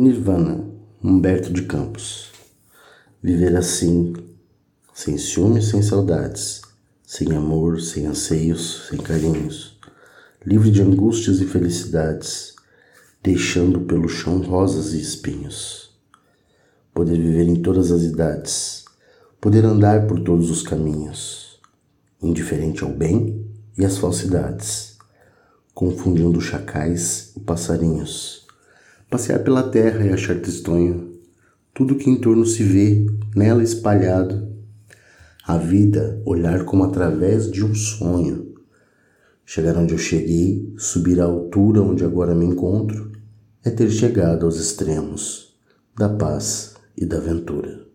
Nirvana, Humberto de Campos. Viver assim, sem ciúmes, sem saudades, sem amor, sem anseios, sem carinhos, livre de angústias e felicidades, deixando pelo chão rosas e espinhos. Poder viver em todas as idades, poder andar por todos os caminhos, indiferente ao bem e às falsidades, confundindo chacais e passarinhos passear pela terra e achar tristonho tudo que em torno se vê nela espalhado. A vida olhar como através de um sonho. Chegar onde eu cheguei, subir à altura onde agora me encontro, é ter chegado aos extremos da paz e da aventura.